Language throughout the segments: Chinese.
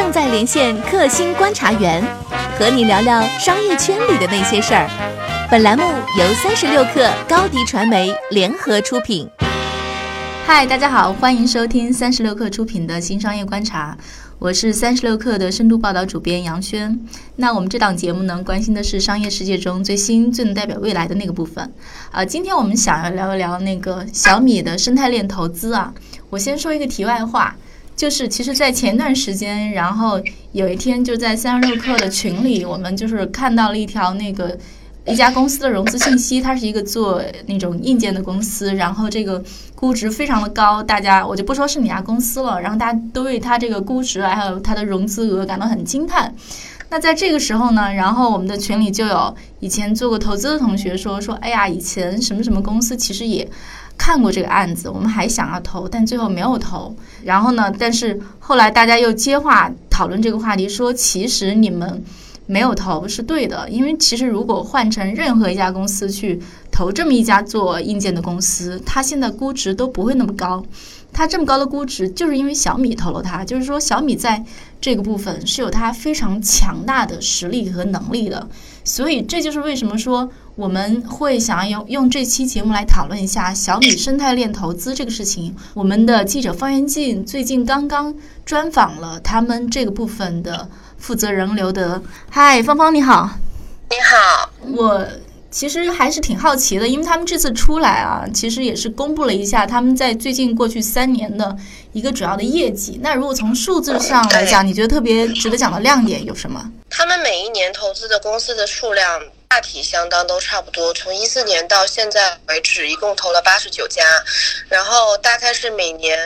正在连线克星观察员，和你聊聊商业圈里的那些事儿。本栏目由三十六克高低传媒联合出品。嗨，大家好，欢迎收听三十六克出品的新商业观察，我是三十六克的深度报道主编杨轩。那我们这档节目呢，关心的是商业世界中最新、最能代表未来的那个部分。啊，今天我们想要聊一聊那个小米的生态链投资啊。我先说一个题外话，就是其实，在前段时间，然后有一天就在三十六氪的群里，我们就是看到了一条那个一家公司的融资信息，它是一个做那种硬件的公司，然后这个估值非常的高，大家我就不说是哪家公司了，然后大家都为它这个估值还有它的融资额感到很惊叹。那在这个时候呢，然后我们的群里就有以前做过投资的同学说说，哎呀，以前什么什么公司其实也。看过这个案子，我们还想要投，但最后没有投。然后呢？但是后来大家又接话讨论这个话题，说其实你们没有投是对的，因为其实如果换成任何一家公司去投这么一家做硬件的公司，它现在估值都不会那么高。它这么高的估值，就是因为小米投了它，就是说小米在这个部分是有它非常强大的实力和能力的。所以这就是为什么说。我们会想要用用这期节目来讨论一下小米生态链投资这个事情。我们的记者方元静最近刚刚专访了他们这个部分的负责人刘德。嗨，芳芳你好。你好，我其实还是挺好奇的，因为他们这次出来啊，其实也是公布了一下他们在最近过去三年的一个主要的业绩。那如果从数字上来讲，你觉得特别值得讲的亮点有什么？他们每一年投资的公司的数量。大体相当都差不多，从一四年到现在为止，一共投了八十九家，然后大概是每年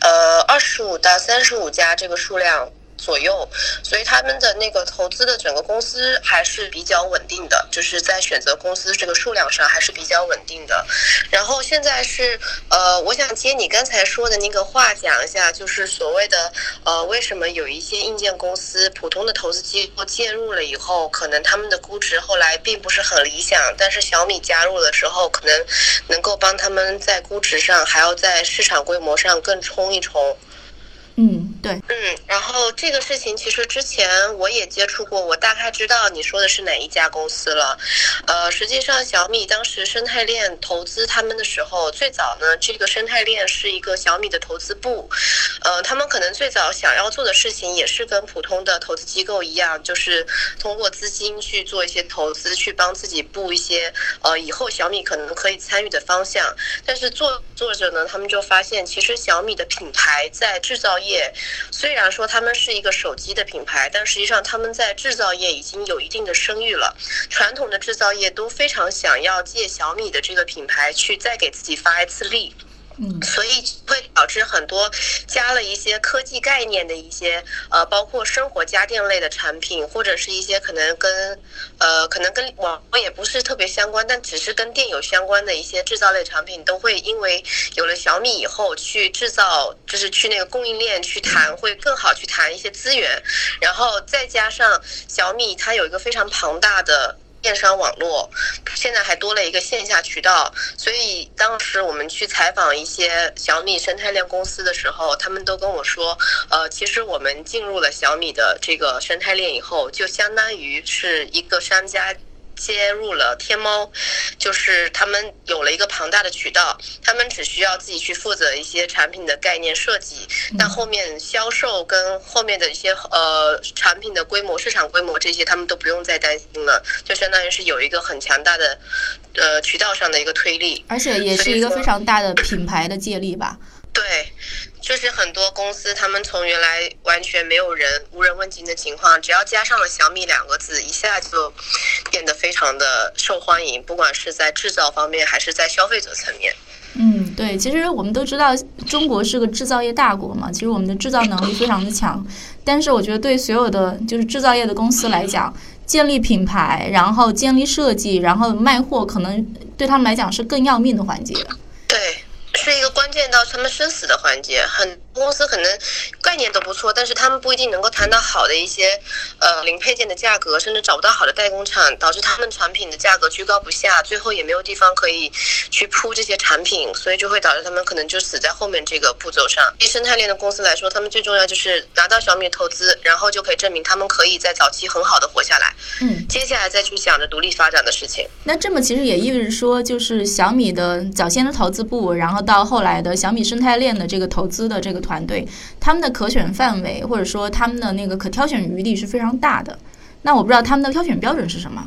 呃二十五到三十五家这个数量。左右，所以他们的那个投资的整个公司还是比较稳定的，就是在选择公司这个数量上还是比较稳定的。然后现在是呃，我想接你刚才说的那个话讲一下，就是所谓的呃，为什么有一些硬件公司普通的投资机构介入了以后，可能他们的估值后来并不是很理想，但是小米加入的时候，可能能够帮他们在估值上还要在市场规模上更冲一冲。嗯，对，嗯，然后这个事情其实之前我也接触过，我大概知道你说的是哪一家公司了。呃，实际上小米当时生态链投资他们的时候，最早呢，这个生态链是一个小米的投资部，呃，他们可能最早想要做的事情也是跟普通的投资机构一样，就是通过资金去做一些投资，去帮自己布一些呃以后小米可能可以参与的方向。但是做做着呢，他们就发现，其实小米的品牌在制造业。业虽然说他们是一个手机的品牌，但实际上他们在制造业已经有一定的声誉了。传统的制造业都非常想要借小米的这个品牌去再给自己发一次力。所以会导致很多加了一些科技概念的一些呃，包括生活家电类的产品，或者是一些可能跟呃，可能跟网络也不是特别相关，但只是跟电有相关的一些制造类产品，都会因为有了小米以后，去制造就是去那个供应链去谈，会更好去谈一些资源，然后再加上小米它有一个非常庞大的。电商网络现在还多了一个线下渠道，所以当时我们去采访一些小米生态链公司的时候，他们都跟我说，呃，其实我们进入了小米的这个生态链以后，就相当于是一个商家。接入了天猫，就是他们有了一个庞大的渠道，他们只需要自己去负责一些产品的概念设计，但后面销售跟后面的一些呃产品的规模、市场规模这些，他们都不用再担心了，就相当于是有一个很强大的呃渠道上的一个推力，而且也是一个非常大的品牌的借力吧。对。就是很多公司，他们从原来完全没有人、无人问津的情况，只要加上了“小米”两个字，一下就变得非常的受欢迎，不管是在制造方面，还是在消费者层面。嗯，对，其实我们都知道，中国是个制造业大国嘛，其实我们的制造能力非常的强。但是我觉得，对所有的就是制造业的公司来讲，建立品牌，然后建立设计，然后卖货，可能对他们来讲是更要命的环节。对。是一个关键到他们生死的环节，很多公司可能概念都不错，但是他们不一定能够谈到好的一些呃零配件的价格，甚至找不到好的代工厂，导致他们产品的价格居高不下，最后也没有地方可以去铺这些产品，所以就会导致他们可能就死在后面这个步骤上。对生态链的公司来说，他们最重要就是拿到小米投资，然后就可以证明他们可以在早期很好的活下来，嗯，接下来再去想着独立发展的事情。那这么其实也意味着说，就是小米的早先的投资部，然后到到后来的小米生态链的这个投资的这个团队，他们的可选范围或者说他们的那个可挑选余地是非常大的。那我不知道他们的挑选标准是什么？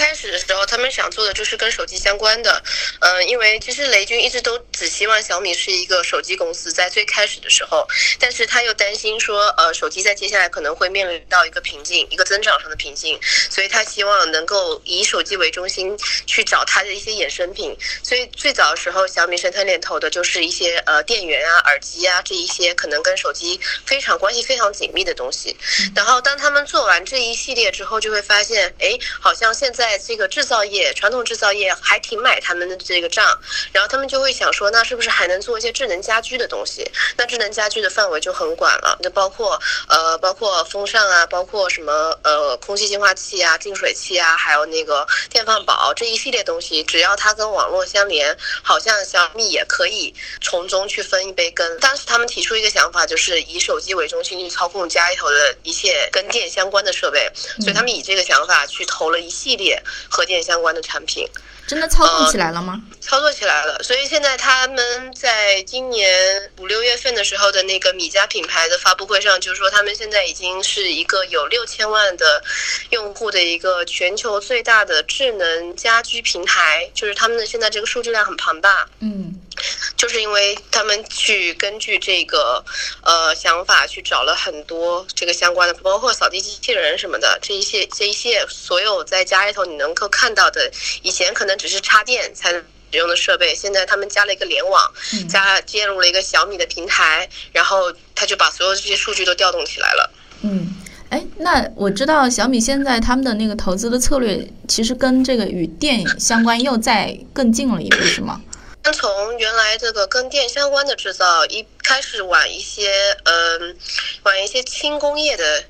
最开始的时候，他们想做的就是跟手机相关的，嗯，因为其实雷军一直都只希望小米是一个手机公司，在最开始的时候，但是他又担心说，呃，手机在接下来可能会面临到一个瓶颈，一个增长上的瓶颈，所以他希望能够以手机为中心去找他的一些衍生品。所以最早的时候，小米生态链投的就是一些呃电源啊、耳机啊这一些可能跟手机非常关系非常紧密的东西。然后当他们做完这一系列之后，就会发现，哎，好像现在这个制造业、传统制造业还挺买他们的这个账，然后他们就会想说，那是不是还能做一些智能家居的东西？那智能家居的范围就很广了，就包括呃，包括风扇啊，包括什么呃，空气净化器啊、净水器啊，还有那个电饭煲这一系列东西，只要它跟网络相连，好像小米也可以从中去分一杯羹。当时他们提出一个想法，就是以手机为中心去操控家里头的一切跟电相关的设备，所以他们以这个想法去投了一系列。和电相关的产品，真的操作起来了吗？操作起来了，所以现在他们在今年五六月份的时候的那个米家品牌的发布会上，就是说他们现在已经是一个有六千万的用户的一个全球最大的智能家居平台，就是他们的现在这个数据量很庞大。嗯。就是因为他们去根据这个呃想法去找了很多这个相关的，包括扫地机器人什么的这一些这一些所有在家里头你能够看到的，以前可能只是插电才能使用的设备，现在他们加了一个联网，加接入了一个小米的平台，然后他就把所有这些数据都调动起来了。嗯，哎，那我知道小米现在他们的那个投资的策略，其实跟这个与电相关又再更近了一步，是吗？从原来这个跟电相关的制造，一开始往一些嗯，往一些轻工业的。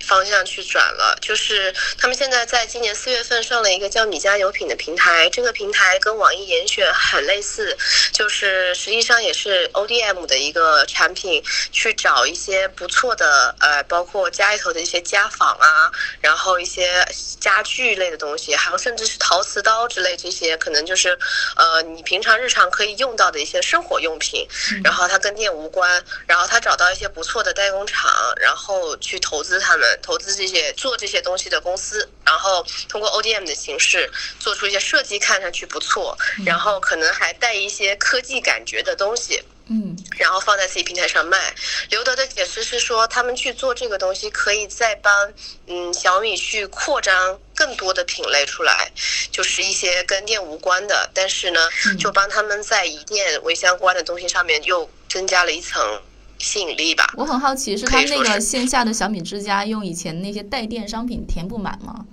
方向去转了，就是他们现在在今年四月份上了一个叫米家有品的平台，这个平台跟网易严选很类似，就是实际上也是 ODM 的一个产品，去找一些不错的呃，包括家里头的一些家纺啊，然后一些家具类的东西，还有甚至是陶瓷刀之类这些，可能就是呃你平常日常可以用到的一些生活用品，然后它跟店无关，然后他找到一些不错的代工厂，然后去投资他们。投资这些做这些东西的公司，然后通过 ODM 的形式做出一些设计，看上去不错，然后可能还带一些科技感觉的东西，嗯，然后放在自己平台上卖。刘德的解释是说，他们去做这个东西，可以再帮嗯小米去扩张更多的品类出来，就是一些跟电无关的，但是呢，就帮他们在以电为相关的东西上面又增加了一层。吸引力吧，我很好奇，是他那个线下的小米之家用以前那些带电商品填不满吗？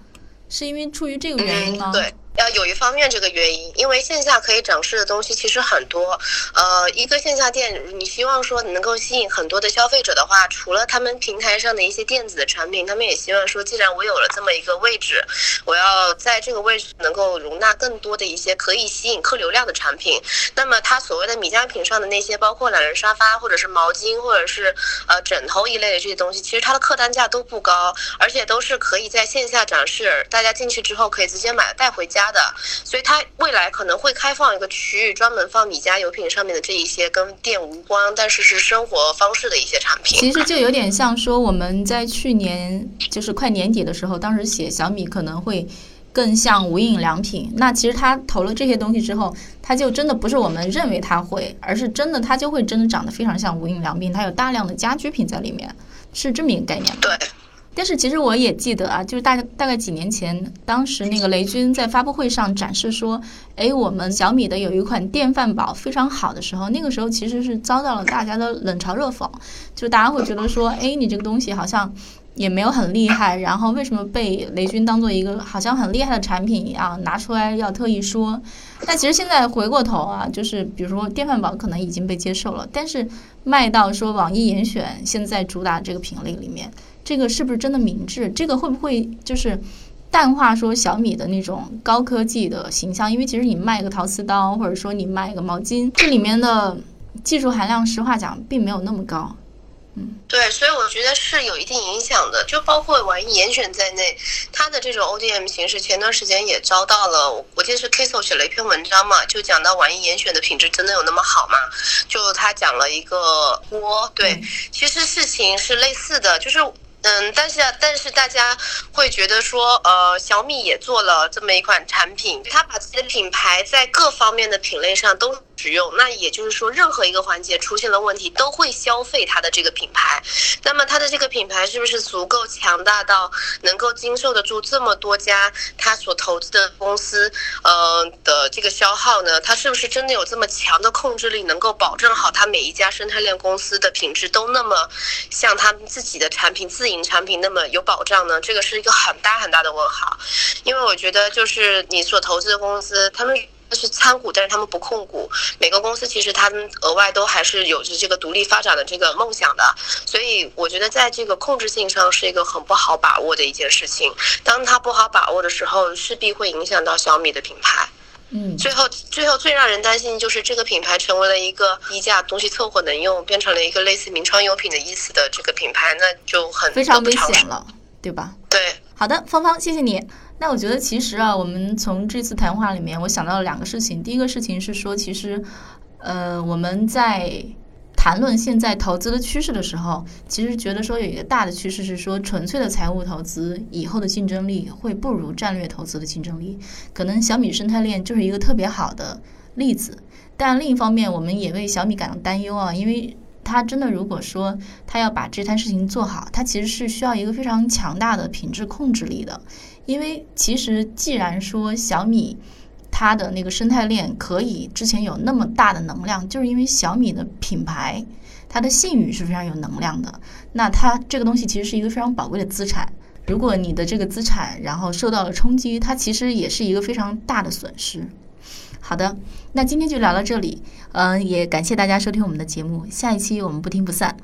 是因为出于这个原因吗？对。要有一方面这个原因，因为线下可以展示的东西其实很多。呃，一个线下店，你希望说能够吸引很多的消费者的话，除了他们平台上的一些电子的产品，他们也希望说，既然我有了这么一个位置，我要在这个位置能够容纳更多的一些可以吸引客流量的产品。那么，它所谓的米家品上的那些，包括懒人沙发，或者是毛巾，或者是呃枕头一类的这些东西，其实它的客单价都不高，而且都是可以在线下展示，大家进去之后可以直接买带回家。的，所以它未来可能会开放一个区域，专门放米家油品上面的这一些跟电无关，但是是生活方式的一些产品。其实就有点像说我们在去年就是快年底的时候，当时写小米可能会更像无印良品。那其实它投了这些东西之后，它就真的不是我们认为它会，而是真的它就会真的长得非常像无印良品。它有大量的家居品在里面，是这么一个概念。对。但是其实我也记得啊，就是大大概几年前，当时那个雷军在发布会上展示说，哎，我们小米的有一款电饭煲非常好的时候，那个时候其实是遭到了大家的冷嘲热讽，就大家会觉得说，哎，你这个东西好像也没有很厉害，然后为什么被雷军当做一个好像很厉害的产品一样拿出来要特意说？但其实现在回过头啊，就是比如说电饭煲可能已经被接受了，但是卖到说网易严选现在主打这个品类里面，这个是不是真的明智？这个会不会就是淡化说小米的那种高科技的形象？因为其实你卖个陶瓷刀，或者说你卖个毛巾，这里面的技术含量，实话讲并没有那么高。嗯对，所以我觉得是有一定影响的，就包括网易严选在内，它的这种 ODM 形式，前段时间也遭到了，我记得是 Kiso 写了一篇文章嘛，就讲到网易严选的品质真的有那么好吗？就他讲了一个锅，对，其实事情是类似的，就是。嗯，但是啊，但是大家会觉得说，呃，小米也做了这么一款产品，它把自己的品牌在各方面的品类上都使用，那也就是说，任何一个环节出现了问题，都会消费它的这个品牌。那么它的这个品牌是不是足够强大到能够经受得住这么多家它所投资的公司，呃的这个消耗呢？它是不是真的有这么强的控制力，能够保证好它每一家生态链公司的品质都那么像他们自己的产品自营？产品那么有保障呢？这个是一个很大很大的问号，因为我觉得就是你所投资的公司，他们是参股，但是他们不控股。每个公司其实他们额外都还是有着这个独立发展的这个梦想的，所以我觉得在这个控制性上是一个很不好把握的一件事情。当它不好把握的时候，势必会影响到小米的品牌。嗯，最后最后最让人担心就是这个品牌成为了一个低价东西凑合能用，变成了一个类似名创优品的意思的这个品牌，那就很非常危险了，对吧？对，好的，芳芳，谢谢你。那我觉得其实啊，我们从这次谈话里面，我想到了两个事情。第一个事情是说，其实，呃，我们在。谈论现在投资的趋势的时候，其实觉得说有一个大的趋势是说，纯粹的财务投资以后的竞争力会不如战略投资的竞争力。可能小米生态链就是一个特别好的例子。但另一方面，我们也为小米感到担忧啊，因为它真的如果说它要把这摊事情做好，它其实是需要一个非常强大的品质控制力的。因为其实既然说小米。它的那个生态链可以之前有那么大的能量，就是因为小米的品牌，它的信誉是非常有能量的。那它这个东西其实是一个非常宝贵的资产。如果你的这个资产然后受到了冲击，它其实也是一个非常大的损失。好的，那今天就聊到这里，嗯，也感谢大家收听我们的节目，下一期我们不听不散。